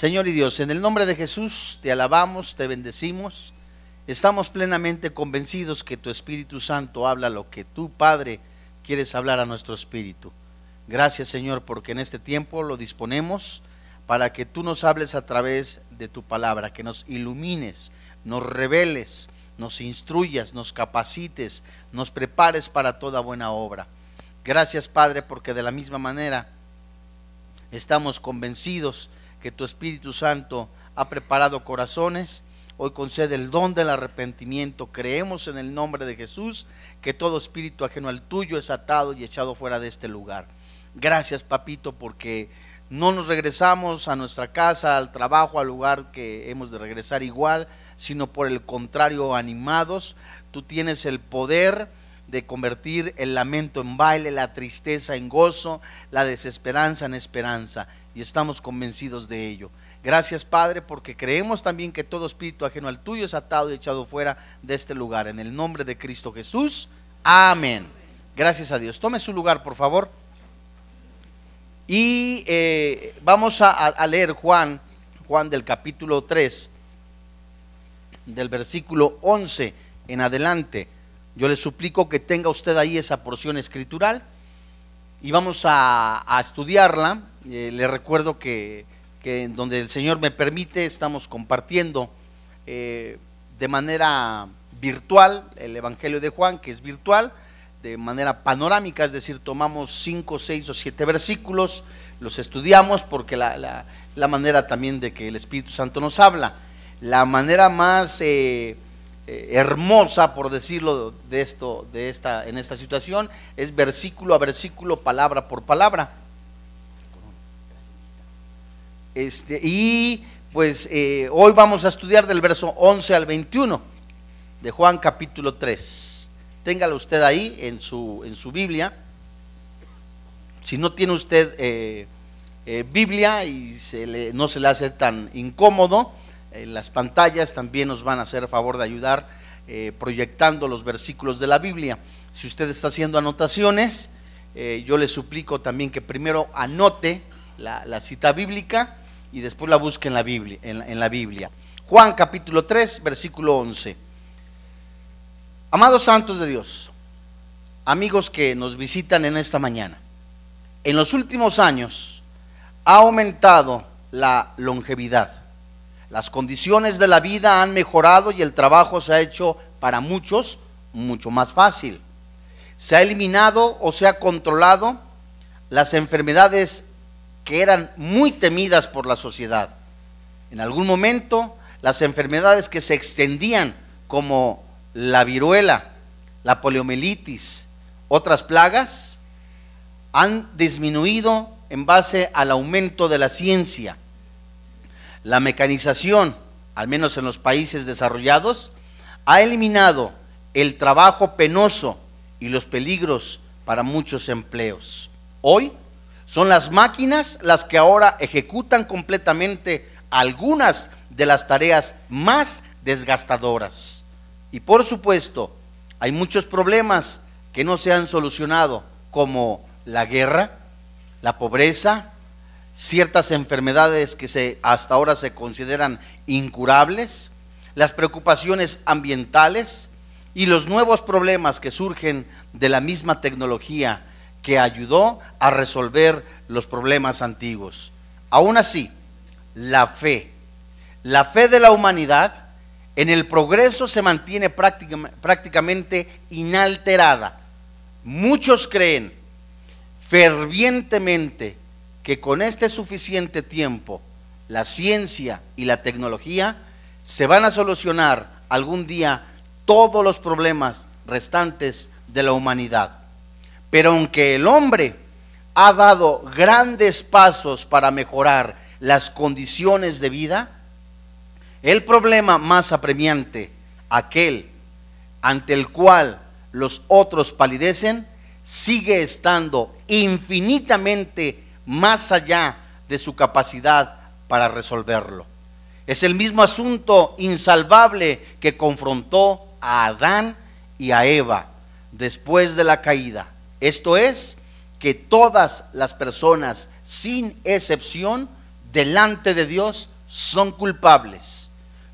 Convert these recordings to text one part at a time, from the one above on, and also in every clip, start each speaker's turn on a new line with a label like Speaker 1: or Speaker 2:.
Speaker 1: Señor y Dios, en el nombre de Jesús te alabamos, te bendecimos. Estamos plenamente convencidos que tu Espíritu Santo habla lo que tú, Padre, quieres hablar a nuestro espíritu. Gracias, Señor, porque en este tiempo lo disponemos para que tú nos hables a través de tu palabra, que nos ilumines, nos reveles, nos instruyas, nos capacites, nos prepares para toda buena obra. Gracias, Padre, porque de la misma manera estamos convencidos que tu Espíritu Santo ha preparado corazones. Hoy concede el don del arrepentimiento. Creemos en el nombre de Jesús que todo espíritu ajeno al tuyo es atado y echado fuera de este lugar. Gracias, papito, porque no nos regresamos a nuestra casa, al trabajo, al lugar que hemos de regresar igual, sino por el contrario, animados. Tú tienes el poder de convertir el lamento en baile, la tristeza en gozo, la desesperanza en esperanza. Y estamos convencidos de ello. Gracias Padre, porque creemos también que todo espíritu ajeno al tuyo es atado y echado fuera de este lugar. En el nombre de Cristo Jesús. Amén. Gracias a Dios. Tome su lugar, por favor. Y eh, vamos a, leer Juan, Juan del capítulo 3, del versículo 11 en adelante. Yo le suplico que tenga usted ahí esa porción escritural y vamos a estudiarla. Eh, le recuerdo que, que, donde el Señor me permite estamos compartiendo eh, de manera virtual el Evangelio de Juan, que es virtual de manera panorámica, es decir, tomamos cinco, seis o siete versículos, los estudiamos porque la, la, manera también de que el Espíritu Santo nos habla, la manera más eh, hermosa, por decirlo de esto, de esta, en esta situación, es versículo a versículo, palabra por palabra. Este, y pues eh, hoy vamos a estudiar del verso 11 al 21 de Juan capítulo 3 téngalo usted ahí en su, en su Biblia. Si no tiene usted eh, eh, Biblia y se le, no se le hace tan incómodo, las pantallas también nos van a hacer favor de ayudar proyectando los versículos de la Biblia. Si usted está haciendo anotaciones, yo le suplico también que primero anote la, la, cita bíblica y después la busque en la Biblia. En la Biblia. Juan capítulo 3, versículo 11. Amados santos de Dios, amigos que nos visitan en esta mañana, en los últimos años ha aumentado la longevidad. Las condiciones de la vida han mejorado y el trabajo se ha hecho para muchos mucho más fácil. Se ha eliminado o se ha controlado las enfermedades que eran muy temidas por la sociedad. En algún momento, las enfermedades que se extendían como la viruela, la poliomielitis, otras plagas, han disminuido en base al aumento de la ciencia. La mecanización, al menos en los países desarrollados, ha eliminado el trabajo penoso y los peligros para muchos empleos. Hoy son las máquinas las que ahora ejecutan completamente algunas de las tareas más desgastadoras. Y por supuesto, hay muchos problemas que no se han solucionado, como la guerra, la pobreza, ciertas enfermedades que se, hasta ahora se consideran incurables, las preocupaciones ambientales y los nuevos problemas que surgen de la misma tecnología que ayudó a resolver los problemas antiguos. Aún así, la fe, la fe de la humanidad en el progreso se mantiene prácticamente inalterada. Muchos creen fervientemente que con este suficiente tiempo la ciencia y la tecnología se van a solucionar algún día todos los problemas restantes de la humanidad. Pero aunque el hombre ha dado grandes pasos para mejorar las condiciones de vida, el problema más apremiante, aquel ante el cual los otros palidecen, sigue estando infinitamente más allá de su capacidad para resolverlo. Es el mismo asunto insalvable que confrontó a Adán y a Eva después de la caída. Esto es, que todas las personas, sin excepción, delante de Dios son culpables.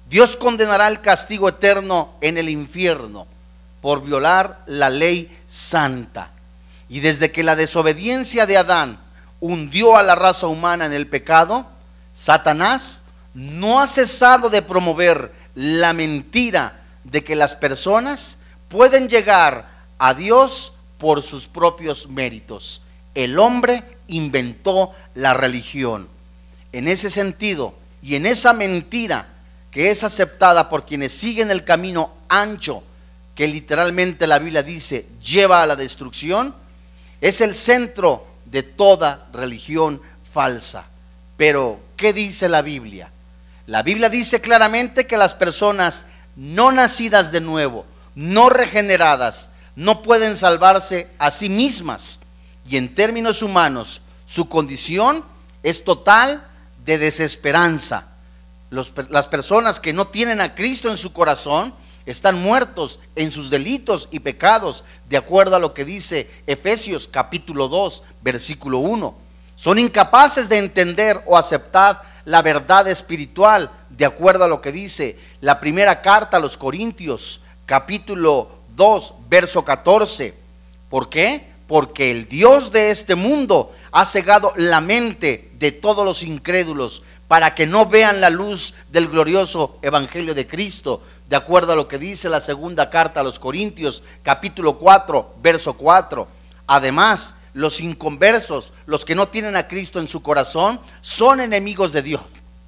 Speaker 1: Dios condenará el castigo eterno en el infierno por violar la ley santa. Y desde que la desobediencia de Adán hundió a la raza humana en el pecado, Satanás no ha cesado de promover la mentira de que las personas pueden llegar a Dios por sus propios méritos. El hombre inventó la religión. En ese sentido y en esa mentira que es aceptada por quienes siguen el camino ancho, que literalmente la Biblia dice lleva a la destrucción, es el centro de toda religión falsa. Pero, ¿qué dice la Biblia? La Biblia dice claramente que las personas no nacidas de nuevo, no regeneradas, no pueden salvarse a sí mismas. Y en términos humanos, su condición es total de desesperanza. las personas que no tienen a Cristo en su corazón están muertos en sus delitos y pecados, de acuerdo a lo que dice Efesios capítulo 2, versículo 1. Son incapaces de entender o aceptar la verdad espiritual, de acuerdo a lo que dice la primera carta a los Corintios, capítulo 2, verso 14. ¿Por qué? Porque el Dios de este mundo ha cegado la mente de todos los incrédulos para que no vean la luz del glorioso Evangelio de Cristo, de acuerdo a lo que dice la segunda carta a los Corintios, capítulo 4, verso 4. Además, los inconversos, los que no tienen a Cristo en su corazón, son enemigos de Dios.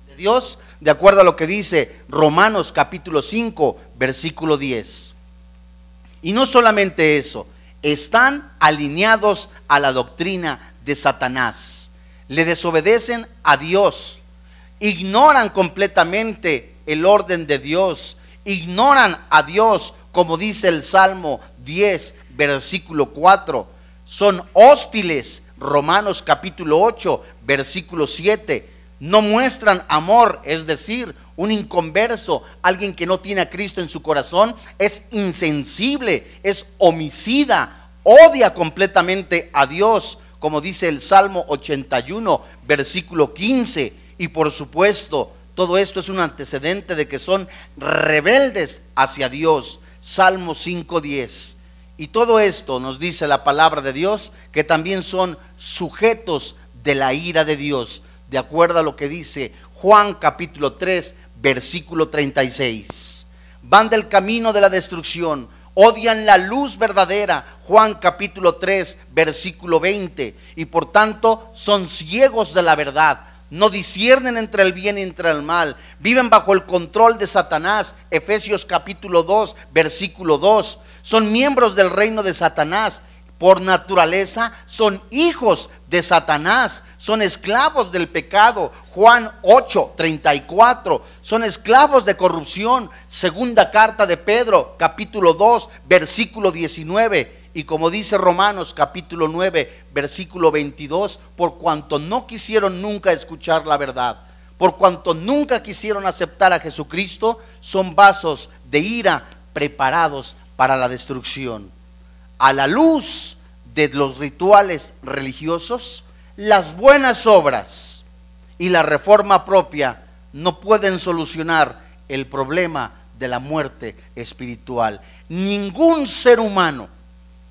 Speaker 1: De Dios, de acuerdo a lo que dice Romanos capítulo 5, versículo 10. Y no solamente eso, están alineados a la doctrina de Satanás. Le desobedecen a Dios. Ignoran completamente el orden de Dios. Ignoran a Dios, como dice el Salmo 10, versículo 4 son hostiles. Romanos capítulo 8, versículo 7. No muestran amor, es decir, un inconverso, alguien que no tiene a Cristo en su corazón, es insensible, es homicida, odia completamente a Dios, como dice el Salmo 81, versículo 15. Y por supuesto, todo esto es un antecedente de que son rebeldes hacia Dios. Salmo 5.10. Y todo esto nos dice la palabra de Dios que también son sujetos de la ira de Dios, de acuerdo a lo que dice Juan capítulo 3, versículo 36. Van del camino de la destrucción, odian la luz verdadera, Juan capítulo 3, versículo 20, y por tanto son ciegos de la verdad. No disciernen entre el bien y entre el mal. Viven bajo el control de Satanás. Efesios capítulo 2, versículo 2 son miembros del reino de Satanás. Por naturaleza son hijos de Satanás, son esclavos del pecado. Juan 8, 34, son esclavos de corrupción. Segunda carta de Pedro, capítulo 2, versículo 19. Y como dice Romanos capítulo 9, versículo 22, por cuanto no quisieron nunca escuchar la verdad, por cuanto nunca quisieron aceptar a Jesucristo, son vasos de ira preparados para la destrucción. A la luz de los rituales religiosos, las buenas obras y la reforma propia no pueden solucionar el problema de la muerte espiritual. Ningún ser humano,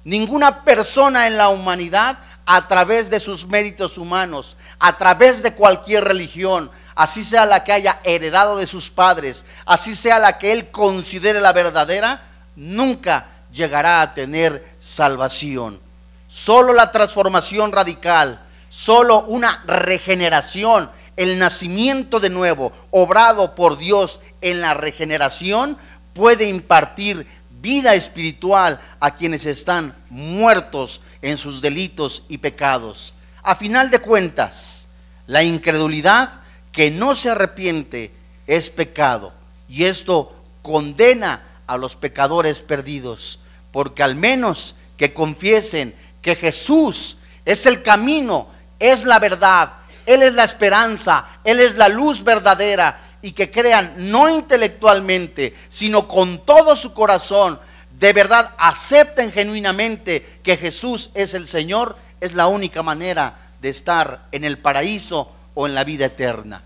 Speaker 1: ninguna persona en la humanidad, a través de sus méritos humanos, a través de cualquier religión, así sea la que haya heredado de sus padres, así sea la que él considere la verdadera, nunca llegará a tener salvación. Solo la transformación radical, solo una regeneración, el nacimiento de nuevo, obrado por Dios en la regeneración, puede impartir vida espiritual a quienes están muertos en sus delitos y pecados. A final de cuentas, la incredulidad que no se arrepiente es pecado y esto condena a los pecadores perdidos, porque al menos que confiesen que Jesús es el camino, es la verdad, Él es la esperanza, Él es la luz verdadera, y que crean no intelectualmente, sino con todo su corazón, de verdad acepten genuinamente que Jesús es el Señor, es la única manera de estar en el paraíso o en la vida eterna.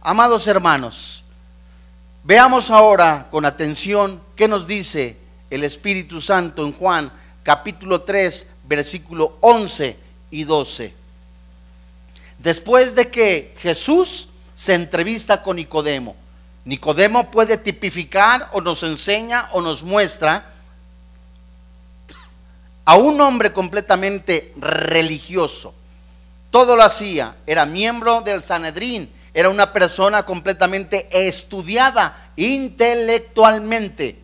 Speaker 1: Amados hermanos, veamos ahora con atención qué nos dice el Espíritu Santo en Juan capítulo 3, versículo 11 y 12. Después de que Jesús se entrevista con Nicodemo, Nicodemo puede tipificar o nos enseña o nos muestra a un hombre completamente religioso. Todo lo hacía, era miembro del Sanedrín, era una persona completamente estudiada intelectualmente,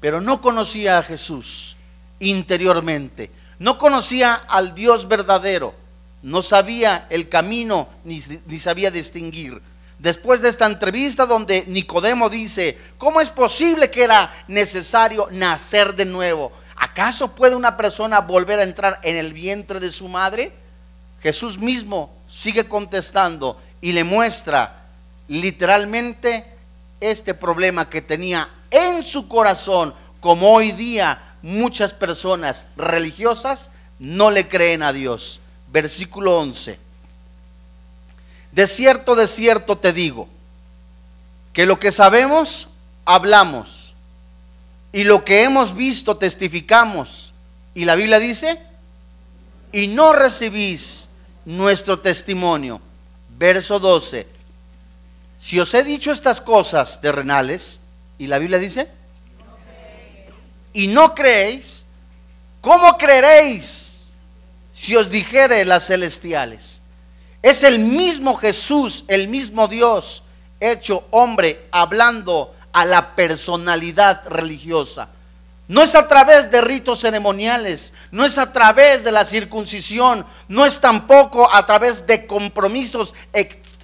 Speaker 1: pero no conocía a Jesús interiormente, no conocía al Dios verdadero, no sabía el camino ni, ni sabía distinguir después de esta entrevista donde Nicodemo dice, ¿cómo es posible que era necesario nacer de nuevo? ¿Acaso puede una persona volver a entrar en el vientre de su madre? Jesús mismo sigue contestando y le muestra literalmente este problema que tenía en su corazón, como hoy día muchas personas religiosas no le creen a Dios. Versículo 11. De cierto, de cierto te digo, que lo que sabemos, hablamos, y lo que hemos visto, testificamos. Y la Biblia dice, y no recibís nuestro testimonio. Verso 12. Si os he dicho estas cosas terrenales, y la Biblia dice, y no creéis, ¿cómo creeréis si os dijere las celestiales? Es el mismo Jesús, el mismo Dios hecho hombre, hablando a la personalidad religiosa. No es a través de ritos ceremoniales, no es a través de la circuncisión, no es tampoco a través de compromisos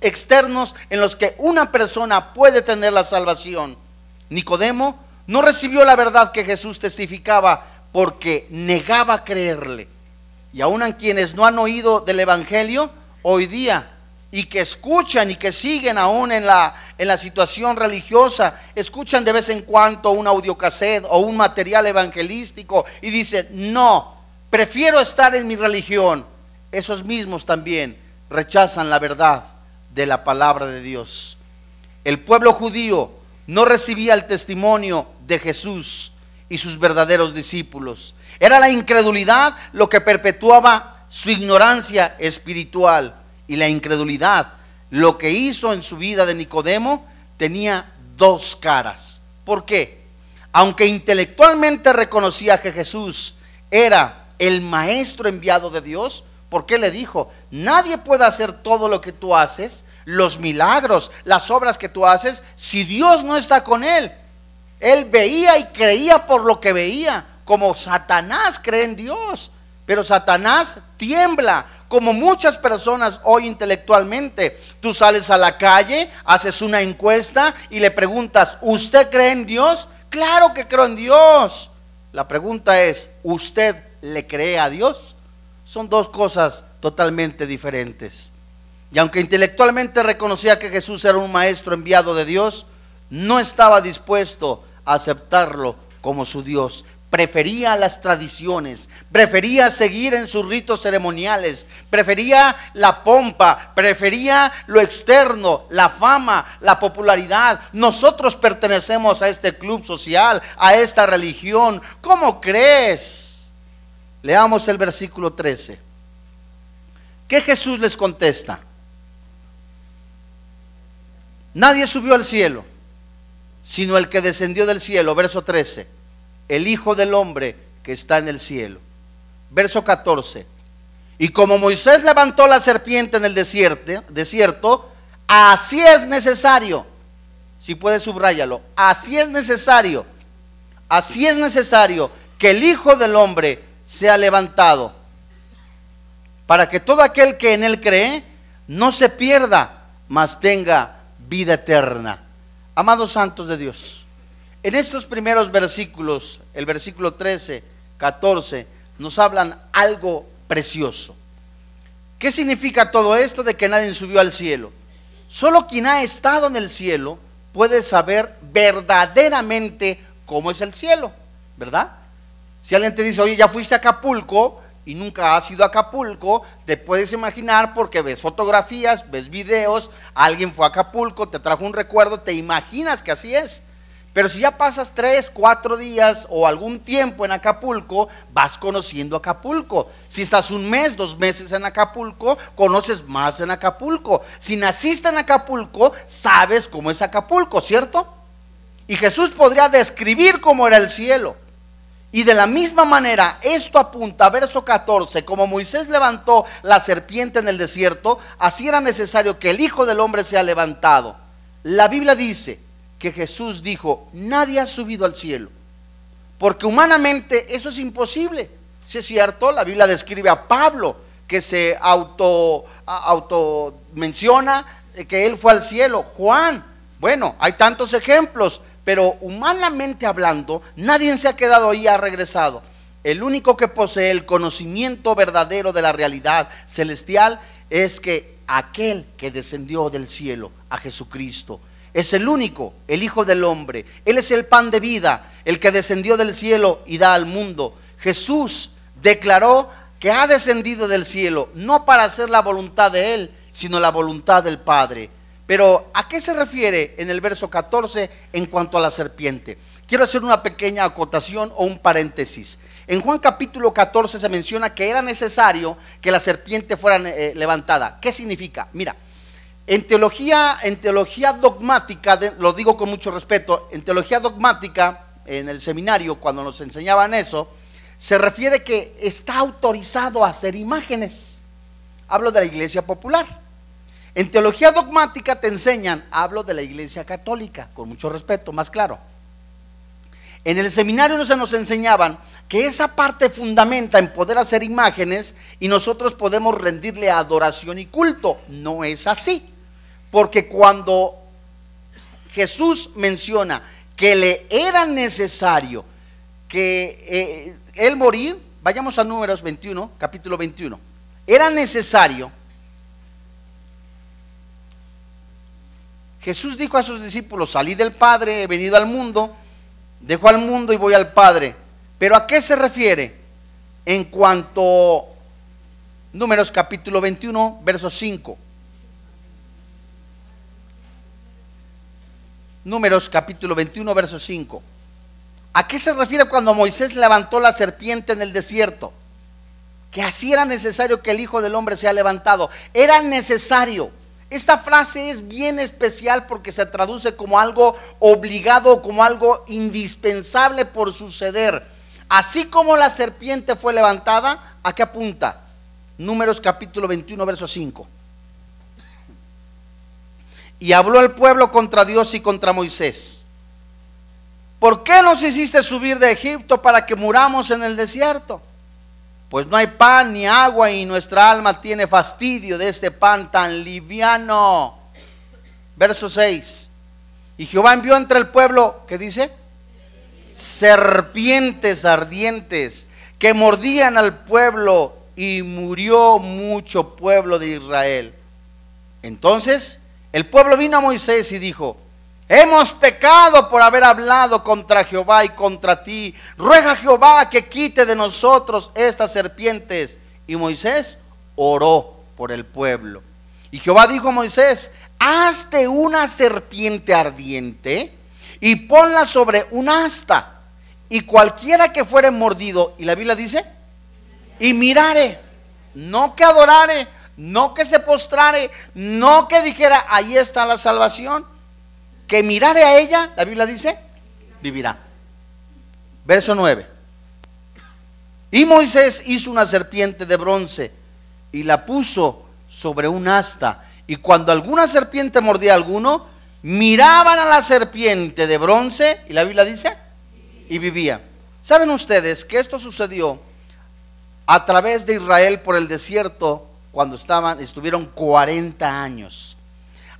Speaker 1: externos en los que una persona puede tener la salvación. Nicodemo no recibió la verdad que Jesús testificaba porque negaba creerle. Y aún a quienes no han oído del Evangelio, hoy día y que escuchan y que siguen aún en la, en la situación religiosa, escuchan de vez en cuando un audiocassette o un material evangelístico y dicen, no, prefiero estar en mi religión. Esos mismos también rechazan la verdad de la palabra de Dios. El pueblo judío no recibía el testimonio de Jesús y sus verdaderos discípulos. Era la incredulidad lo que perpetuaba su ignorancia espiritual y la incredulidad, lo que hizo en su vida de Nicodemo, tenía dos caras. ¿Por qué? Aunque intelectualmente reconocía que Jesús era el maestro enviado de Dios, ¿por qué le dijo, nadie puede hacer todo lo que tú haces, los milagros, las obras que tú haces, si Dios no está con él? Él veía y creía por lo que veía, como Satanás cree en Dios. Pero Satanás tiembla, como muchas personas hoy intelectualmente. Tú sales a la calle, haces una encuesta y le preguntas, ¿usted cree en Dios? Claro que creo en Dios. La pregunta es, ¿usted le cree a Dios? Son dos cosas totalmente diferentes. Y aunque intelectualmente reconocía que Jesús era un maestro enviado de Dios, no estaba dispuesto a aceptarlo como su Dios prefería las tradiciones, prefería seguir en sus ritos ceremoniales, prefería la pompa, prefería lo externo, la fama, la popularidad. Nosotros pertenecemos a este club social, a esta religión. ¿Cómo crees? Leamos el versículo 13. ¿Qué Jesús les contesta? Nadie subió al cielo, sino el que descendió del cielo, verso 13 el Hijo del Hombre que está en el cielo. Verso 14. Y como Moisés levantó la serpiente en el desierto, desierto así es necesario, si puede subrayarlo, así es necesario, así es necesario que el Hijo del Hombre sea levantado, para que todo aquel que en él cree no se pierda, mas tenga vida eterna. Amados santos de Dios, en estos primeros versículos, el versículo 13, 14, nos hablan algo precioso. ¿Qué significa todo esto de que nadie subió al cielo? Solo quien ha estado en el cielo puede saber verdaderamente cómo es el cielo, ¿verdad? Si alguien te dice, oye, ya fuiste a Acapulco, y nunca has ido a Acapulco, te puedes imaginar porque ves fotografías, ves videos, alguien fue a Acapulco, te trajo un recuerdo, te imaginas que así es. Pero si ya pasas tres, cuatro días o algún tiempo en Acapulco, vas conociendo Acapulco. Si estás un mes, dos meses en Acapulco, conoces más en Acapulco. Si naciste en Acapulco, sabes cómo es Acapulco, ¿cierto? Y Jesús podría describir cómo era el cielo. Y de la misma manera, esto apunta, verso 14, como Moisés levantó la serpiente en el desierto, así era necesario que el Hijo del Hombre sea levantado. La Biblia dice que Jesús dijo, nadie ha subido al cielo, porque humanamente eso es imposible. Si es cierto, la Biblia describe a Pablo, que se auto, menciona que él fue al cielo. Juan, bueno, hay tantos ejemplos, pero humanamente hablando, nadie se ha quedado ahí, ha regresado. El único que posee el conocimiento verdadero de la realidad celestial es que aquel que descendió del cielo a Jesucristo es el único, el Hijo del Hombre. Él es el pan de vida, el que descendió del cielo y da al mundo. Jesús declaró que ha descendido del cielo, no para hacer la voluntad de Él, sino la voluntad del Padre. Pero ¿a qué se refiere en el verso 14 en cuanto a la serpiente? Quiero hacer una pequeña acotación o un paréntesis. En Juan capítulo 14 se menciona que era necesario que la serpiente fuera eh, levantada. ¿Qué significa? Mira, en teología, en teología dogmática, lo digo con mucho respeto, en teología dogmática, en el seminario, cuando nos enseñaban eso, se refiere que está autorizado a hacer imágenes. Hablo de la iglesia popular. En teología dogmática te enseñan, hablo de la iglesia católica, con mucho respeto, más claro. En el seminario no se nos enseñaban que esa parte fundamenta en poder hacer imágenes y nosotros podemos rendirle adoración y culto. No es así. Porque cuando Jesús menciona que le era necesario que eh, él morir, vayamos a números 21, capítulo 21, era necesario Jesús dijo a sus discípulos, salí del Padre, he venido al mundo, dejo al mundo y voy al Padre. Pero ¿a qué se refiere? En cuanto, números capítulo 21, verso 5. Números capítulo 21, verso 5. ¿A qué se refiere cuando Moisés levantó la serpiente en el desierto? Que así era necesario que el Hijo del Hombre sea levantado. Era necesario. Esta frase es bien especial porque se traduce como algo obligado, como algo indispensable por suceder. Así como la serpiente fue levantada, ¿a qué apunta? Números capítulo 21, verso 5. Y habló el pueblo contra Dios y contra Moisés. ¿Por qué nos hiciste subir de Egipto para que muramos en el desierto? pues no hay pan ni agua y nuestra alma tiene fastidio de este pan tan liviano. Verso 6. Y Jehová envió entre el pueblo, ¿qué dice? Serpientes ardientes que mordían al pueblo y murió mucho pueblo de Israel. Entonces el pueblo vino a Moisés y dijo, Hemos pecado por haber hablado contra Jehová y contra ti. Ruega a Jehová que quite de nosotros estas serpientes. Y Moisés oró por el pueblo. Y Jehová dijo a Moisés, hazte una serpiente ardiente y ponla sobre un asta. Y cualquiera que fuere mordido, y la Biblia dice, y mirare, no que adorare, no que se postrare, no que dijera, ahí está la salvación que mirare a ella, la Biblia dice, vivirá. Verso 9. Y Moisés hizo una serpiente de bronce y la puso sobre un asta. Y cuando alguna serpiente mordía a alguno, miraban a la serpiente de bronce, y la Biblia dice, y vivía. ¿Saben ustedes que esto sucedió a través de Israel por el desierto cuando estaban, estuvieron 40 años?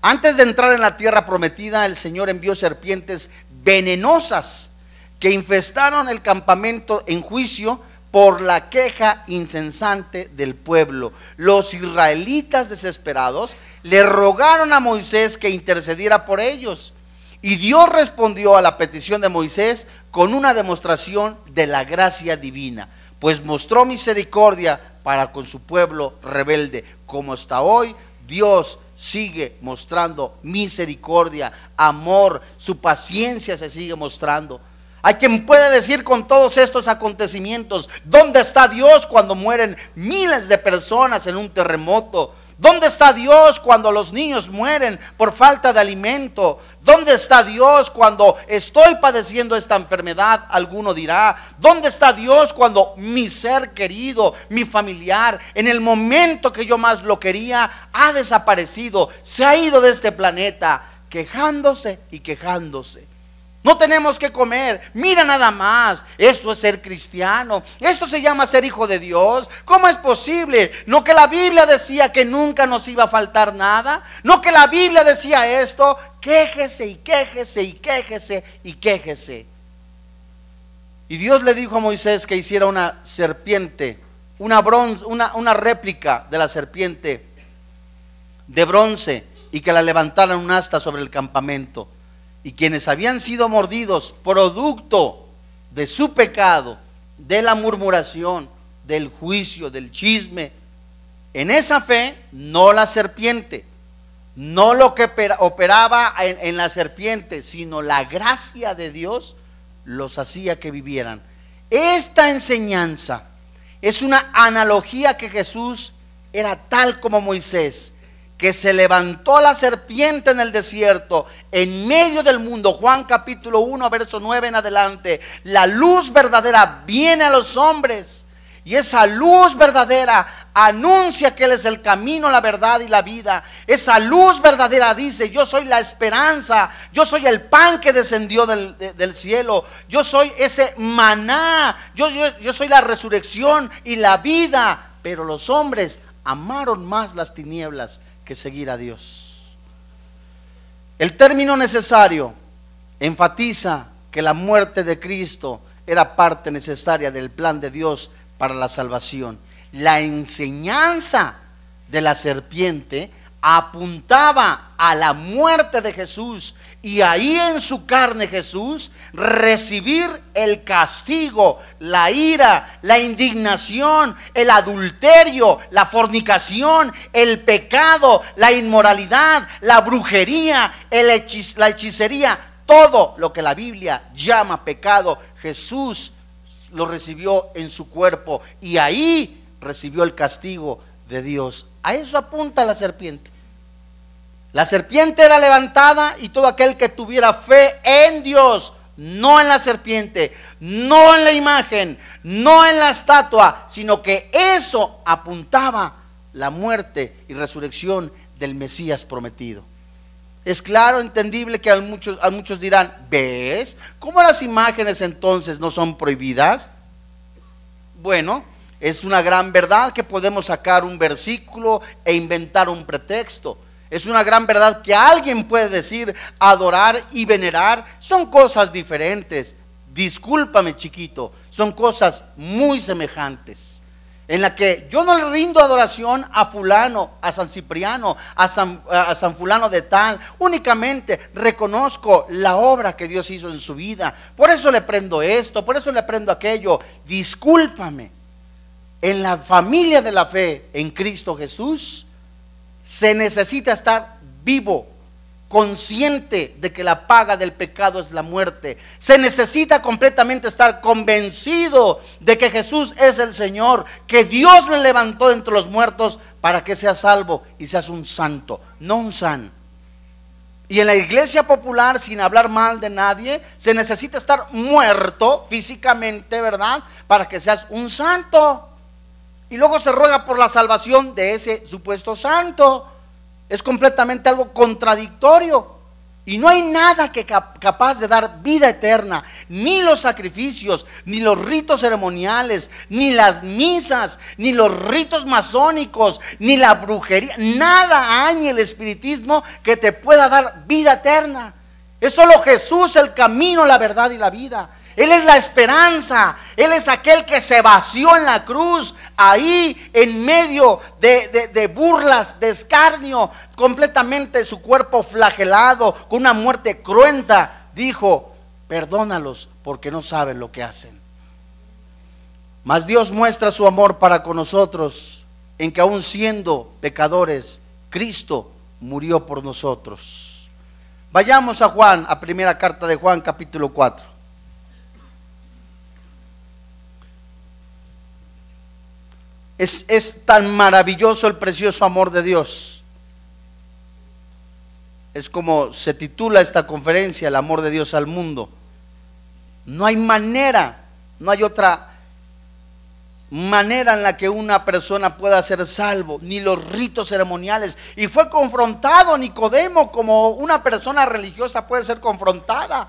Speaker 1: Antes de entrar en la tierra prometida, el Señor envió serpientes venenosas que infestaron el campamento en juicio por la queja incesante del pueblo. Los israelitas desesperados le rogaron a Moisés que intercediera por ellos. Y Dios respondió a la petición de Moisés con una demostración de la gracia divina. pues mostró misericordia para con su pueblo rebelde. Como hasta hoy, Dios sigue mostrando misericordia, amor, su paciencia se sigue mostrando. Hay quien puede decir con todos estos acontecimientos, ¿dónde está Dios cuando mueren miles de personas en un terremoto? ¿Dónde está Dios cuando los niños mueren por falta de alimento? ¿Dónde está Dios cuando estoy padeciendo esta enfermedad? Alguno dirá. ¿Dónde está Dios cuando mi ser querido, mi familiar, en el momento que yo más lo quería, ha desaparecido, se ha ido de este planeta, quejándose y quejándose? No tenemos que comer. Mira nada más. Esto es ser cristiano. Esto se llama ser hijo de Dios. ¿Cómo es posible? No que la Biblia decía que nunca nos iba a faltar nada. No que la Biblia decía esto. Quéjese y quéjese y quéjese y quéjese. Y Dios le dijo a Moisés que hiciera una serpiente, una, bronce, una, una réplica de la serpiente de bronce y que la levantara en un asta sobre el campamento y quienes habían sido mordidos producto de su pecado, de la murmuración, del juicio, del chisme, en esa fe, no la serpiente, no lo que operaba en, la serpiente, sino la gracia de Dios los hacía que vivieran. Esta enseñanza es una analogía que Jesús era tal como Moisés que se levantó la serpiente en el desierto, en medio del mundo, Juan capítulo 1, verso 9 en adelante, la luz verdadera viene a los hombres. Y esa luz verdadera anuncia que Él es el camino, la verdad y la vida. Esa luz verdadera dice, yo soy la esperanza, yo soy el pan que descendió del, cielo, yo soy ese maná, yo, yo, yo soy la resurrección y la vida. Pero los hombres amaron más las tinieblas que seguir a Dios. El término necesario enfatiza que la muerte de Cristo era parte necesaria del plan de Dios para la salvación. La enseñanza de la serpiente apuntaba a la muerte de Jesús y ahí en su carne Jesús recibir el castigo, la ira, la indignación, el adulterio, la fornicación, el pecado, la inmoralidad, la brujería, la hechicería, todo lo que la Biblia llama pecado, Jesús lo recibió en su cuerpo y ahí recibió el castigo de Dios. A eso apunta la serpiente. La serpiente era levantada y todo aquel que tuviera fe en Dios, no en la serpiente, no en la imagen, no en la estatua, sino que eso apuntaba la muerte y resurrección del Mesías prometido. Es claro, entendible que a muchos, a muchos dirán, ¿ves? ¿Cómo las imágenes entonces no son prohibidas? Bueno, es una gran verdad que podemos sacar un versículo e inventar un pretexto. Es una gran verdad que alguien puede decir adorar y venerar son cosas diferentes. Discúlpame chiquito, son cosas muy semejantes. En la que yo no le rindo adoración a fulano, a San Cipriano, a San, fulano de tal. Únicamente reconozco la obra que Dios hizo en su vida. Por eso le prendo esto, por eso le prendo aquello. Discúlpame en la familia de la fe en Cristo Jesús, se necesita estar vivo, consciente de que la paga del pecado es la muerte. Se necesita completamente estar convencido de que Jesús es el Señor, que Dios le levantó entre los muertos para que seas salvo y seas un santo, no un san. Y en la iglesia popular, sin hablar mal de nadie, se necesita estar muerto físicamente, ¿verdad? Para que seas un santo. Y luego se ruega por la salvación de ese supuesto santo. Es completamente algo contradictorio. Y no hay nada que capaz de dar vida eterna, ni los sacrificios, ni los ritos ceremoniales, ni las misas, ni los ritos masónicos, ni la brujería. Nada hay en el espiritismo que te pueda dar vida eterna. Es solo Jesús el camino, la verdad y la vida. Él es la esperanza. Él es aquel que se vació en la cruz, ahí en medio de, burlas, de escarnio, completamente su cuerpo flagelado, con una muerte cruenta. Dijo, perdónalos porque no saben lo que hacen. Mas Dios muestra su amor para con nosotros en que aun siendo pecadores, Cristo murió por nosotros. Vayamos a Juan, a primera carta de Juan, capítulo 4. Es, es, tan maravilloso el precioso amor de Dios. Es como se titula esta conferencia, el amor de Dios al mundo. No hay manera, no hay otra manera en la que una persona pueda ser salvo, ni los ritos ceremoniales. Y fue confrontado Nicodemo como una persona religiosa puede ser confrontada.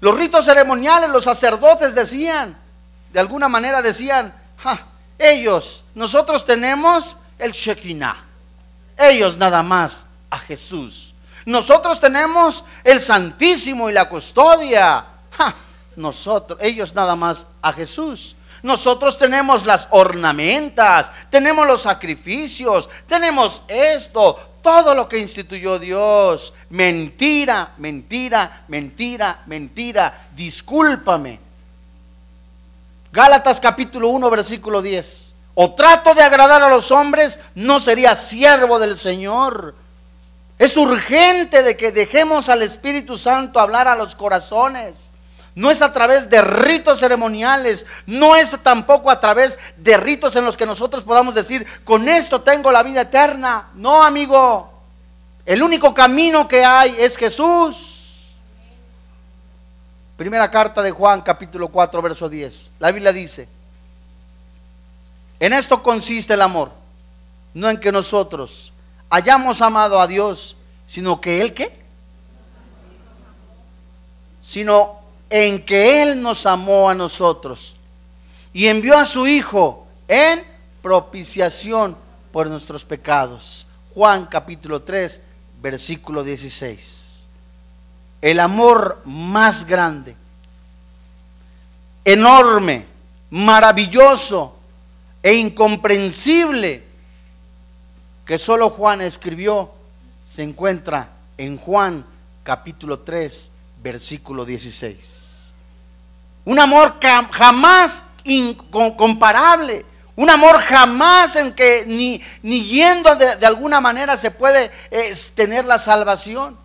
Speaker 1: Los ritos ceremoniales, los sacerdotes decían, de alguna manera decían, ellos, nosotros tenemos el Shekinah, ellos nada más a Jesús. Nosotros tenemos el Santísimo y la custodia. nosotros, ellos nada más a Jesús. Nosotros tenemos las ornamentas, tenemos los sacrificios, tenemos esto, todo lo que instituyó Dios. Mentira, mentira, mentira, mentira. Discúlpame. Gálatas capítulo 1, versículo 10. O trato de agradar a los hombres, no sería siervo del Señor. Es urgente de que dejemos al Espíritu Santo hablar a los corazones. No es a través de ritos ceremoniales, no es tampoco a través de ritos en los que nosotros podamos decir, con esto tengo la vida eterna. No, amigo. El único camino que hay es Jesús. Primera carta de Juan, capítulo 4, verso 10. La Biblia dice, en esto consiste el amor, no en que nosotros hayamos amado a Dios, sino que Él qué? Sino en que Él nos amó a nosotros y envió a su Hijo en propiciación por nuestros pecados. Juan capítulo 3, versículo 16. El amor más grande, enorme, maravilloso e incomprensible que solo Juan escribió se encuentra en Juan capítulo 3, versículo 16. Un amor jamás incomparable. Un amor jamás en que ni, ni yendo de, alguna manera se puede tener la salvación.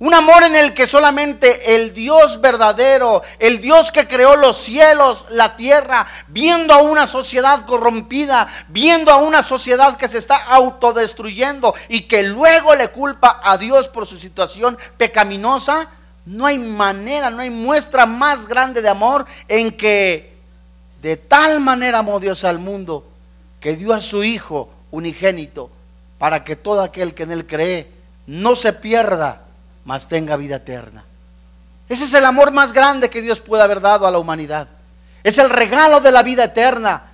Speaker 1: Un amor en el que solamente el Dios verdadero, el Dios que creó los cielos, la tierra, viendo a una sociedad corrompida, viendo a una sociedad que se está autodestruyendo y que luego le culpa a Dios por su situación pecaminosa, no hay manera, no hay muestra más grande de amor en que de tal manera amó Dios al mundo que dio a su Hijo unigénito para que todo aquel que en él cree no se pierda, mas tenga vida eterna. Ese es el amor más grande que Dios puede haber dado a la humanidad. Es el regalo de la vida eterna.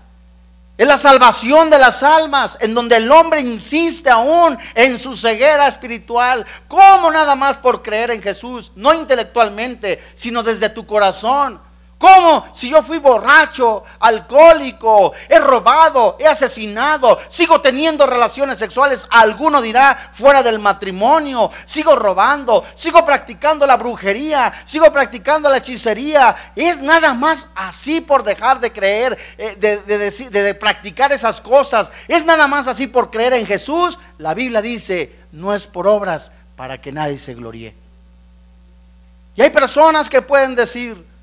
Speaker 1: Es la salvación de las almas, en donde el hombre insiste aún en su ceguera espiritual. ¿Cómo nada más por creer en Jesús? No intelectualmente, sino desde tu corazón. ¿Cómo? Si yo fui borracho, alcohólico, he robado, he asesinado, sigo teniendo relaciones sexuales, alguno dirá fuera del matrimonio, sigo robando, sigo practicando la brujería, sigo practicando la hechicería. Es nada más así por dejar de creer, eh, de, de practicar esas cosas. Es nada más así por creer en Jesús. La Biblia dice, no es por obras para que nadie se gloríe. Y hay personas que pueden decir,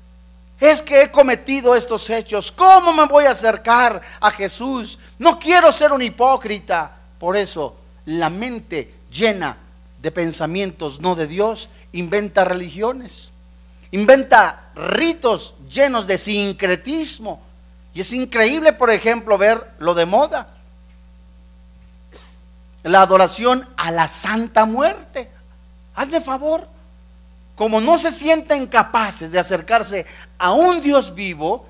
Speaker 1: es que he cometido estos hechos. ¿Cómo me voy a acercar a Jesús? No quiero ser un hipócrita. Por eso la mente llena de pensamientos no de Dios inventa religiones, inventa ritos llenos de sincretismo. Y es increíble, por ejemplo, ver lo de moda. La adoración a la Santa Muerte. Hazme favor como no se sienten capaces de acercarse a un Dios vivo,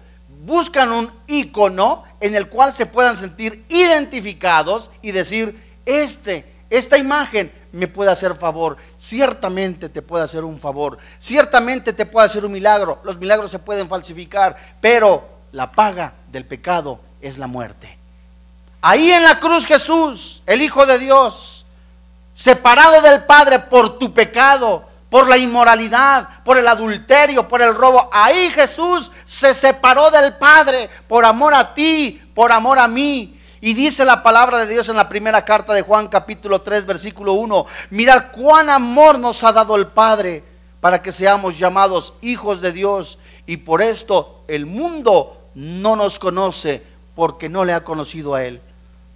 Speaker 1: buscan un icono en el cual se puedan sentir identificados y decir, este, esta imagen me puede hacer favor, ciertamente te puede hacer un favor, ciertamente te puede hacer un milagro, los milagros se pueden falsificar, pero la paga del pecado es la muerte. Ahí en la cruz Jesús, el Hijo de Dios, separado del Padre por tu pecado, por la inmoralidad, por el adulterio, por el robo. Ahí Jesús se separó del Padre por amor a ti, por amor a mí. Y dice la palabra de Dios en la primera carta de Juan capítulo 3 versículo 1, mirad cuán amor nos ha dado el Padre para que seamos llamados hijos de Dios. Y por esto el mundo no nos conoce porque no le ha conocido a Él.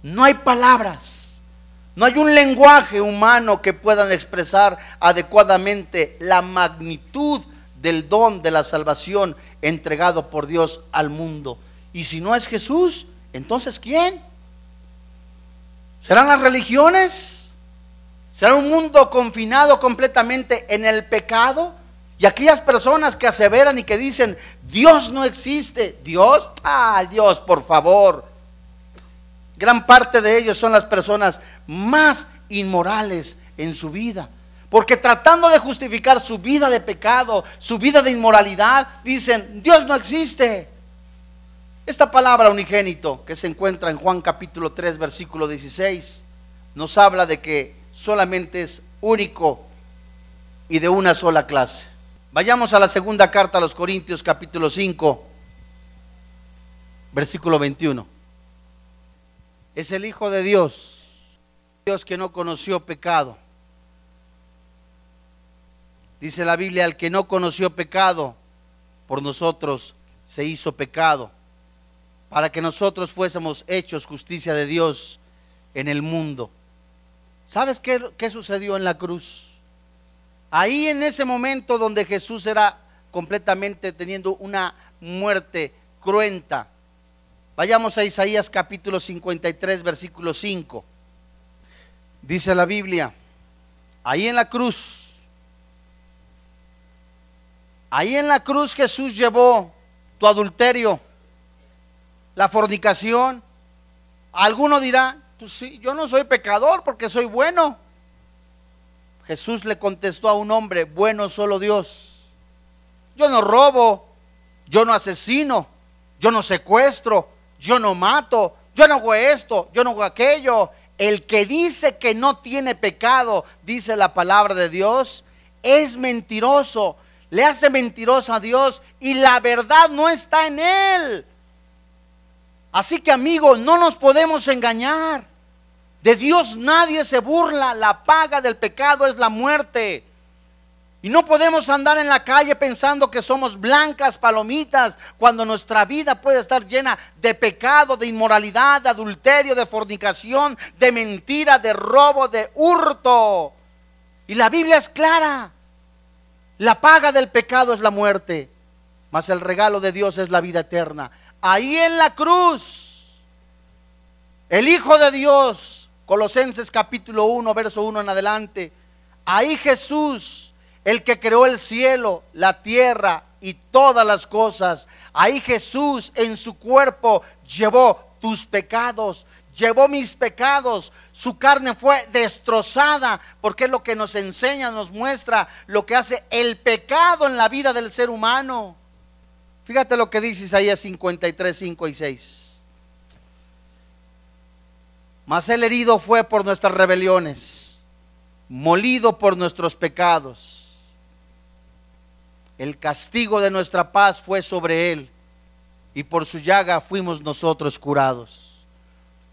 Speaker 1: No hay palabras no hay un lenguaje humano que puedan expresar adecuadamente la magnitud del don de la salvación entregado por Dios al mundo. Y si no es Jesús, entonces ¿quién? ¿Serán las religiones? ¿Será un mundo confinado completamente en el pecado? Y aquellas personas que aseveran y que dicen, Dios no existe. Dios, ah, Dios, por favor. Gran parte de ellos son las personas más inmorales en su vida. Porque tratando de justificar su vida de pecado, su vida de inmoralidad, dicen, Dios no existe. Esta palabra unigénito que se encuentra en Juan capítulo 3, versículo 16, nos habla de que solamente es único y de una sola clase. Vayamos a la segunda carta a los Corintios capítulo 5, versículo 21 es el Hijo de Dios, Dios que no conoció pecado. Dice la Biblia, al que no conoció pecado, por nosotros se hizo pecado, para que nosotros fuésemos hechos justicia de Dios en el mundo. ¿Sabes qué, qué sucedió en la cruz? Ahí en ese momento donde Jesús era completamente teniendo una muerte cruenta, Vayamos a Isaías capítulo 53, versículo 5. Dice la Biblia, ahí en la cruz, ahí en la cruz Jesús llevó tu adulterio, la fornicación. Alguno dirá, pues sí, yo no soy pecador porque soy bueno. Jesús le contestó a un hombre, bueno solo Dios. Yo no robo, yo no asesino, yo no secuestro, yo no mato, yo no hago esto, yo no hago aquello. El que dice que no tiene pecado, dice la palabra de Dios, es mentiroso, le hace mentiroso a Dios y la verdad no está en él. Así que amigo, no nos podemos engañar. De Dios nadie se burla, la paga del pecado es la muerte. Y no podemos andar en la calle pensando que somos blancas palomitas cuando nuestra vida puede estar llena de pecado, de inmoralidad, de adulterio, de fornicación, de mentira, de robo, de hurto. Y la Biblia es clara. La paga del pecado es la muerte, mas el regalo de Dios es la vida eterna. Ahí en la cruz, el Hijo de Dios, Colosenses capítulo 1, verso 1 en adelante, ahí Jesús el que creó el cielo, la tierra y todas las cosas. Ahí Jesús en su cuerpo llevó tus pecados, llevó mis pecados. Su carne fue destrozada porque es lo que nos enseña, nos muestra lo que hace el pecado en la vida del ser humano. Fíjate lo que dice Isaías 53, 5 y 6. Mas el herido fue por nuestras rebeliones, molido por nuestros pecados el castigo de nuestra paz fue sobre él y por su llaga fuimos nosotros curados.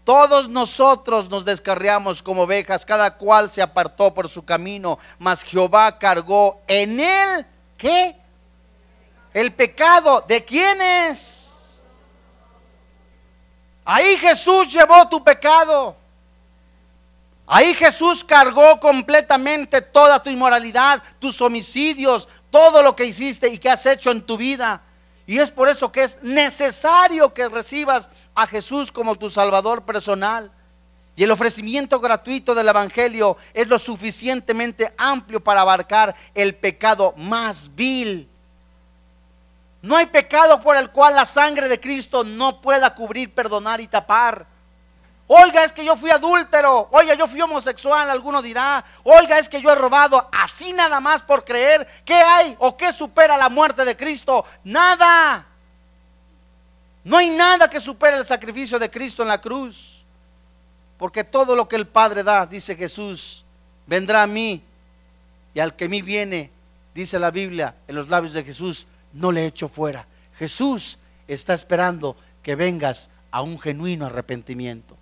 Speaker 1: Todos nosotros nos descarriamos como ovejas, cada cual se apartó por su camino, mas Jehová cargó en él, ¿qué? El pecado de quiénes? Ahí Jesús llevó tu pecado. Ahí Jesús cargó completamente toda tu inmoralidad, tus homicidios, todo lo que hiciste y que has hecho en tu vida. Y es por eso que es necesario que recibas a Jesús como tu Salvador personal. Y el ofrecimiento gratuito del Evangelio es lo suficientemente amplio para abarcar el pecado más vil. No hay pecado por el cual la sangre de Cristo no pueda cubrir, perdonar y tapar. Oiga, es que yo fui adúltero. Oiga, yo fui homosexual. Alguno dirá. Oiga, es que yo he robado. Así nada más por creer. ¿Qué hay o qué supera la muerte de Cristo? Nada. No hay nada que supere el sacrificio de Cristo en la cruz. Porque todo lo que el Padre da, dice Jesús, vendrá a mí. Y al que a mí viene, dice la Biblia en los labios de Jesús, no le echo fuera. Jesús está esperando que vengas a un genuino arrepentimiento.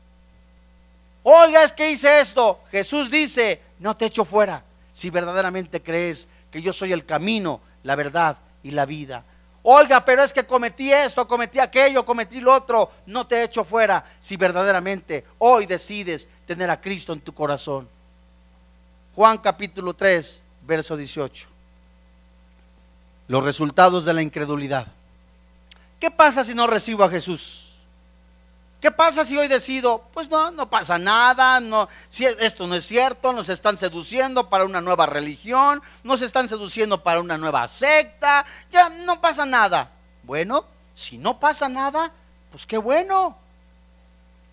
Speaker 1: Oiga, es que hice esto. Jesús dice, no te echo fuera si verdaderamente crees que yo soy el camino, la verdad y la vida. Oiga, pero es que cometí esto, cometí aquello, cometí lo otro. No te echo fuera si verdaderamente hoy decides tener a Cristo en tu corazón. Juan capítulo 3, verso 18. Los resultados de la incredulidad. ¿Qué pasa si no recibo a Jesús? ¿Qué pasa si hoy decido? Pues no, no pasa nada, no, si esto no es cierto, nos están seduciendo para una nueva religión, nos están seduciendo para una nueva secta, ya no pasa nada. Bueno, si no pasa nada, pues qué bueno.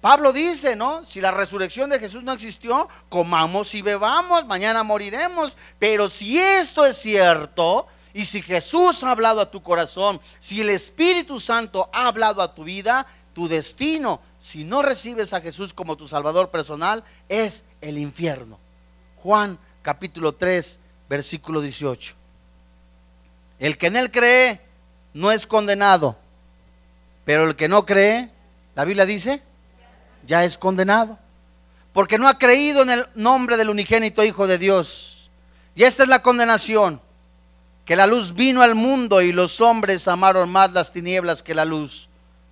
Speaker 1: Pablo dice, ¿no? Si la resurrección de Jesús no existió, comamos y bebamos, mañana moriremos. Pero si esto es cierto, y si Jesús ha hablado a tu corazón, si el Espíritu Santo ha hablado a tu vida, tu destino, si no recibes a Jesús como tu Salvador personal, es el infierno. Juan capítulo 3, versículo 18. El que en él cree no es condenado, pero el que no cree, la Biblia dice, ya es condenado, porque no ha creído en el nombre del unigénito Hijo de Dios. Y esta es la condenación, que la luz vino al mundo y los hombres amaron más las tinieblas que la luz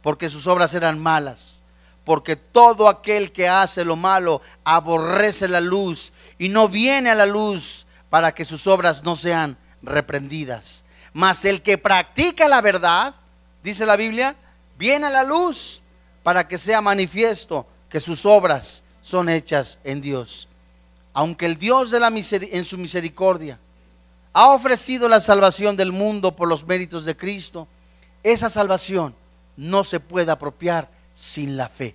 Speaker 1: porque sus obras eran malas. Porque todo aquel que hace lo malo aborrece la luz y no viene a la luz para que sus obras no sean reprendidas. Mas el que practica la verdad, dice la Biblia, viene a la luz para que sea manifiesto que sus obras son hechas en Dios. Aunque el Dios de la en su misericordia ha ofrecido la salvación del mundo por los méritos de Cristo, esa salvación no se puede apropiar sin la fe.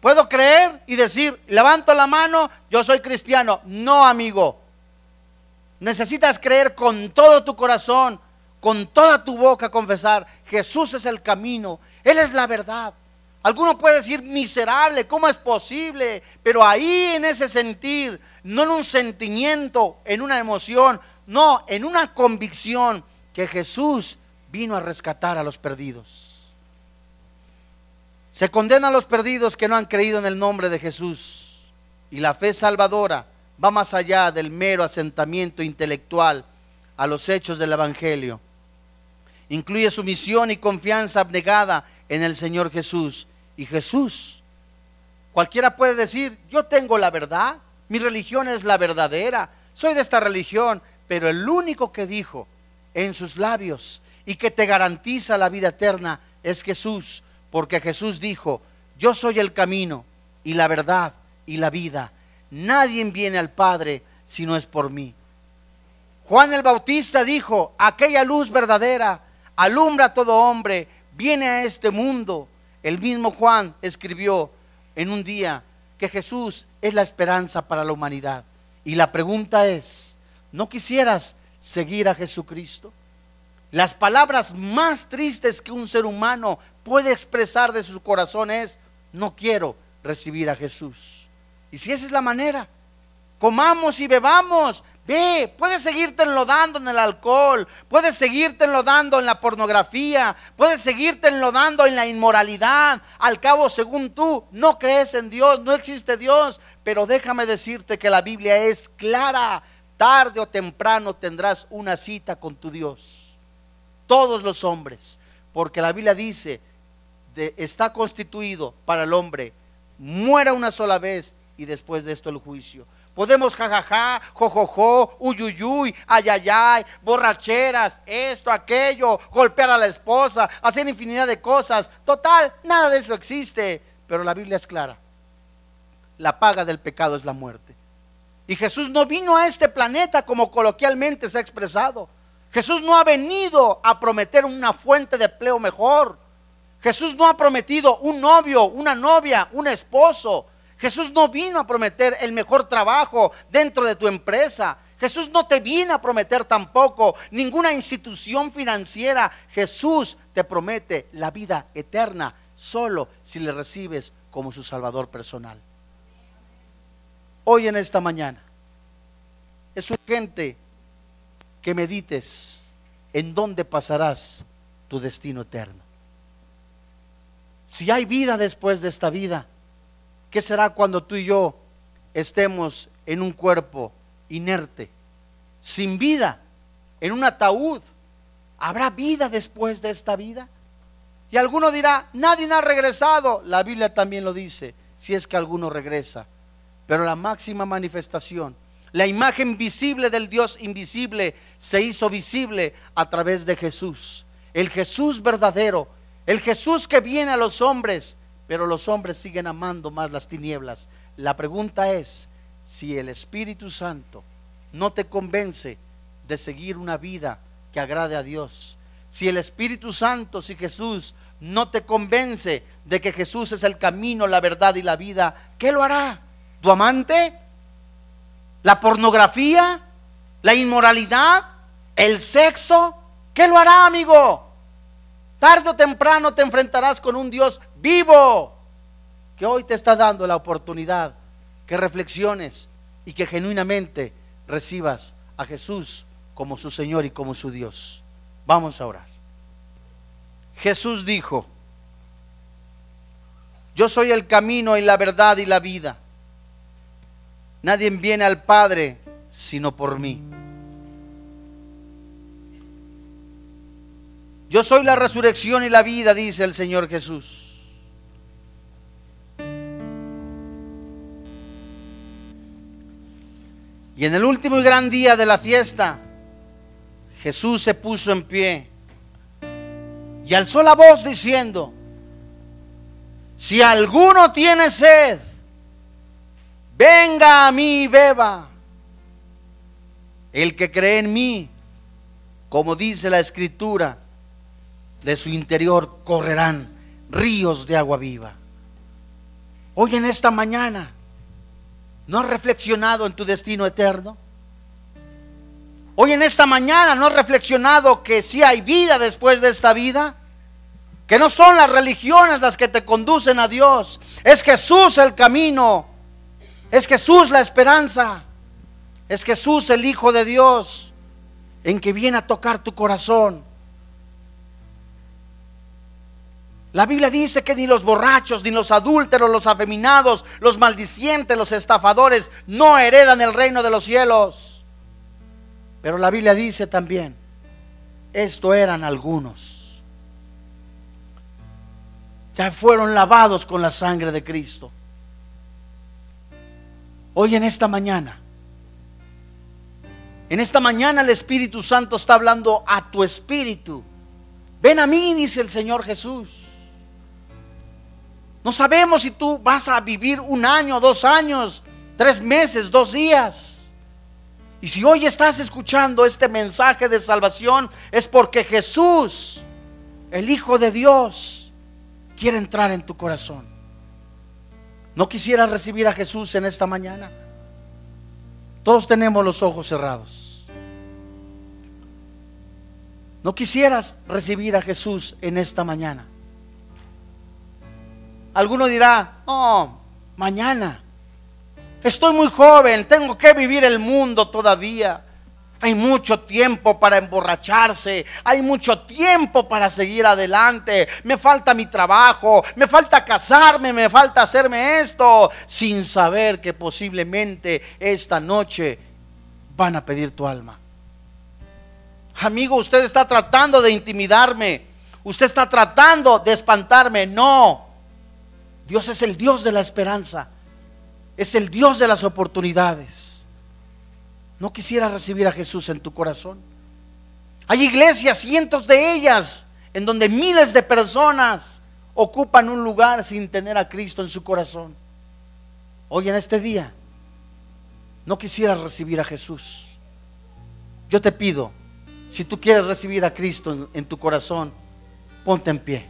Speaker 1: Puedo creer y decir, levanto la mano, yo soy cristiano. No, amigo. Necesitas creer con todo tu corazón, con toda tu boca, confesar, Jesús es el camino, Él es la verdad. Alguno puede decir, miserable, ¿cómo es posible? Pero ahí en ese sentir, no en un sentimiento, en una emoción, no, en una convicción que Jesús vino a rescatar a los perdidos. Se condena a los perdidos que no han creído en el nombre de Jesús. Y la fe salvadora va más allá del mero asentamiento intelectual a los hechos del Evangelio. Incluye su misión y confianza abnegada en el Señor Jesús. Y Jesús, cualquiera puede decir, yo tengo la verdad, mi religión es la verdadera, soy de esta religión, pero el único que dijo en sus labios y que te garantiza la vida eterna es Jesús porque Jesús dijo, yo soy el camino y la verdad y la vida. Nadie viene al Padre si no es por mí. Juan el Bautista dijo, aquella luz verdadera alumbra a todo hombre, viene a este mundo. El mismo Juan escribió en un día que Jesús es la esperanza para la humanidad. Y la pregunta es, ¿no quisieras seguir a Jesucristo? Las palabras más tristes que un ser humano puede expresar de su corazón es, no quiero recibir a Jesús. Y si esa es la manera, comamos y bebamos. Ve, puedes seguirte enlodando en el alcohol, puedes seguirte enlodando en la pornografía, puedes seguirte enlodando en la inmoralidad. Al cabo, según tú, no crees en Dios, no existe Dios. Pero déjame decirte que la Biblia es clara. Tarde o temprano tendrás una cita con tu Dios todos los hombres, porque la Biblia dice, está constituido para el hombre, muera una sola vez y después de esto el juicio. Podemos jajaja, jojojo, uyuyuy, ayayay, borracheras, esto, aquello, golpear a la esposa, hacer infinidad de cosas. Total, nada de eso existe. Pero la Biblia es clara. La paga del pecado es la muerte. Y Jesús no vino a este planeta como coloquialmente se ha expresado. Jesús no ha venido a prometer una fuente de empleo mejor. Jesús no ha prometido un novio, una novia, un esposo. Jesús no vino a prometer el mejor trabajo dentro de tu empresa. Jesús no te vino a prometer tampoco ninguna institución financiera. Jesús te promete la vida eterna solo si le recibes como su Salvador personal. Hoy en esta mañana es urgente que medites en dónde pasarás tu destino eterno. Si hay vida después de esta vida, ¿qué será cuando tú y yo estemos en un cuerpo inerte, sin vida, en un ataúd? ¿Habrá vida después de esta vida? Y alguno dirá, nadie ha regresado. La Biblia también lo dice, si es que alguno regresa. Pero la máxima manifestación, la imagen visible del Dios invisible, se hizo visible a través de Jesús. El Jesús verdadero, el Jesús que viene a los hombres, pero los hombres siguen amando más las tinieblas. La pregunta es, si el Espíritu Santo no te convence de seguir una vida que agrade a Dios, si el Espíritu Santo, si Jesús no te convence de que Jesús es el camino, la verdad y la vida, ¿qué lo hará? ¿Tu amante? ¿La pornografía? ¿La inmoralidad? ¿El sexo? ¿Qué lo hará, amigo? Tarde o temprano te enfrentarás con un Dios vivo que hoy te está dando la oportunidad que reflexiones y que genuinamente recibas a Jesús como su Señor y como su Dios. Vamos a orar. Jesús dijo, yo soy el camino y la verdad y la vida. Nadie viene al Padre sino por mí. Yo soy la resurrección y la vida, dice el Señor Jesús. Y en el último y gran día de la fiesta, Jesús se puso en pie y alzó la voz diciendo, si alguno tiene sed, venga a mí y beba. El que cree en mí, como dice la escritura, de su interior correrán ríos de agua viva. Hoy en esta mañana, ¿no has reflexionado en tu destino eterno? Hoy en esta mañana no has reflexionado que si hay vida después de esta vida. Que no son las religiones las que te conducen a Dios. Es Jesús el camino. Es Jesús la esperanza. Es Jesús el Hijo de Dios en que viene a tocar tu corazón. La Biblia dice que ni los borrachos, ni los adúlteros, los afeminados, los maldicientes, los estafadores no heredan el reino de los cielos. Pero la Biblia dice también, esto eran algunos. Ya fueron lavados con la sangre de Cristo. Hoy en esta mañana, en esta mañana el Espíritu Santo está hablando a tu espíritu. Ven a mí, dice el Señor Jesús. No sabemos si tú vas a vivir un año, dos años, tres meses, dos días. Y si hoy estás escuchando este mensaje de salvación, es porque Jesús, el Hijo de Dios, quiere entrar en tu corazón. ¿No quisieras recibir a Jesús en esta mañana? Todos tenemos los ojos cerrados. ¿No quisieras recibir a Jesús en esta mañana? Alguno dirá, oh, mañana. Estoy muy joven, tengo que vivir el mundo todavía. Hay mucho tiempo para emborracharse, hay mucho tiempo para seguir adelante. Me falta mi trabajo, me falta casarme, me falta hacerme esto, sin saber que posiblemente esta noche van a pedir tu alma. Amigo, usted está tratando de intimidarme, usted está tratando de espantarme. No, Dios es el Dios de la esperanza es el Dios de las oportunidades. ¿No quisiera recibir a Jesús en tu corazón? Hay iglesias, cientos de ellas, en donde miles de personas ocupan un lugar sin tener a Cristo en su corazón. Hoy en este día, no quisieras recibir a Jesús. Yo te pido, si tú quieres recibir a Cristo en, en tu corazón, ponte en pie.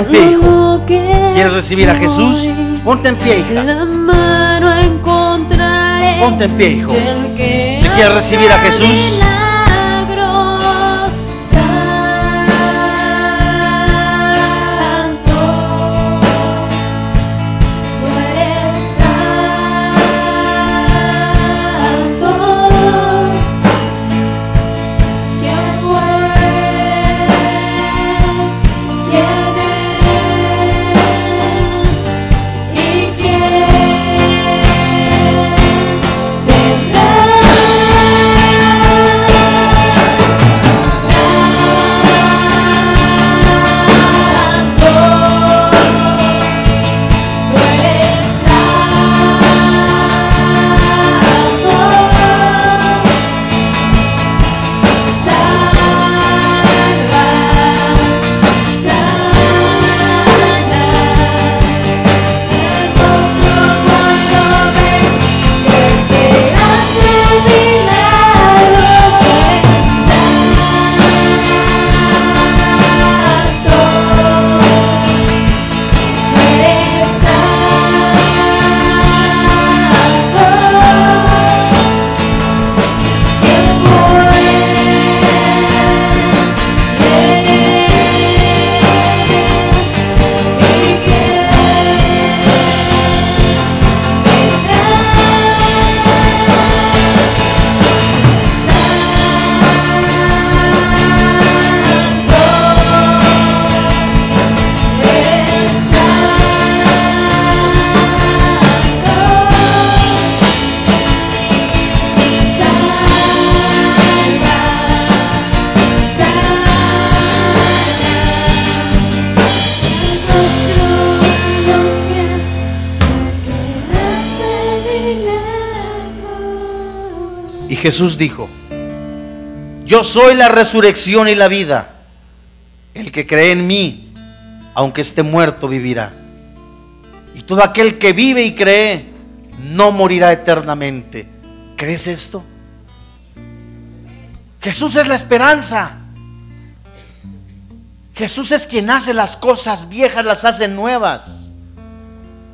Speaker 2: En
Speaker 1: pie, hijo. ¿Quieres recibir a Jesús? Ponte en pie, hija. Ponte en pie, hijo. Si quieres recibir a Jesús. Jesús dijo, yo soy la resurrección y la vida. El que cree en mí, aunque esté muerto, vivirá. Y todo aquel que vive y cree, no morirá eternamente. ¿Crees esto? Jesús es la esperanza. Jesús es quien hace las cosas viejas, las hace nuevas.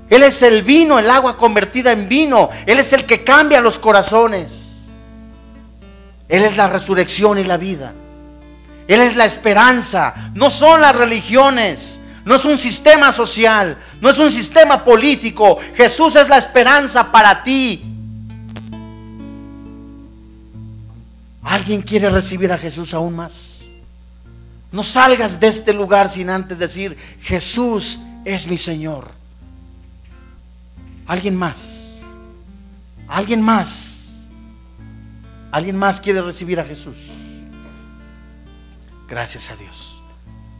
Speaker 1: Él es el vino, el agua convertida en vino. Él es el que cambia los corazones. Él es la resurrección y la vida. Él es la esperanza. No son las religiones. No es un sistema social. No es un sistema político. Jesús es la esperanza para ti. ¿Alguien quiere recibir a Jesús aún más? No salgas de este lugar sin antes decir, Jesús es mi Señor. ¿Alguien más? ¿Alguien más? ¿Alguien más quiere recibir a Jesús? Gracias a Dios.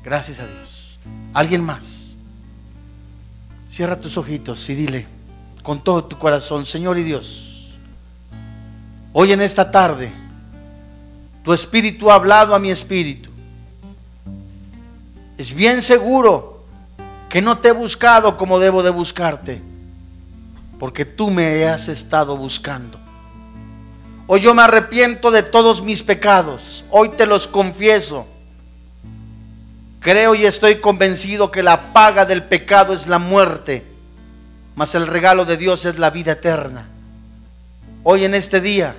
Speaker 1: Gracias a Dios. ¿Alguien más? Cierra tus ojitos y dile con todo tu corazón, Señor y Dios, hoy en esta tarde, tu espíritu ha hablado a mi espíritu. Es bien seguro que no te he buscado como debo de buscarte, porque tú me has estado buscando. Hoy yo me arrepiento de todos mis pecados. Hoy te los confieso. Creo y estoy convencido que la paga del pecado es la muerte, mas el regalo de Dios es la vida eterna. Hoy en este día,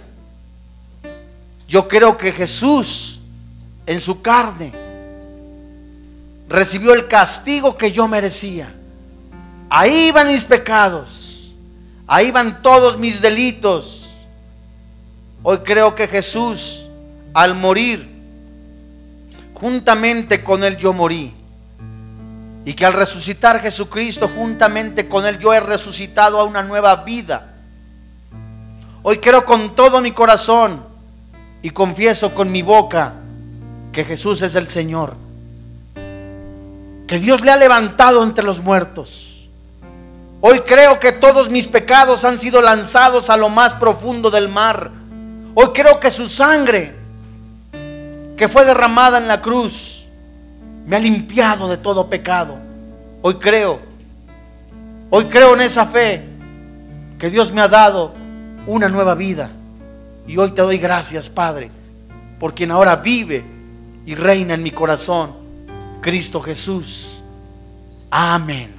Speaker 1: yo creo que Jesús en su carne recibió el castigo que yo merecía. Ahí van mis pecados, ahí van todos mis delitos. Hoy creo que Jesús, al morir, juntamente con Él yo morí. Y que al resucitar Jesucristo, juntamente con Él yo he resucitado a una nueva vida. Hoy creo con todo mi corazón y confieso con mi boca que Jesús es el Señor. Que Dios le ha levantado entre los muertos. Hoy creo que todos mis pecados han sido lanzados a lo más profundo del mar. Hoy creo que su sangre, que fue derramada en la cruz, me ha limpiado de todo pecado. Hoy creo, hoy creo en esa fe que Dios me ha dado una nueva vida. Y hoy te doy gracias, Padre, por quien ahora vive y reina en mi corazón, Cristo Jesús. Amén.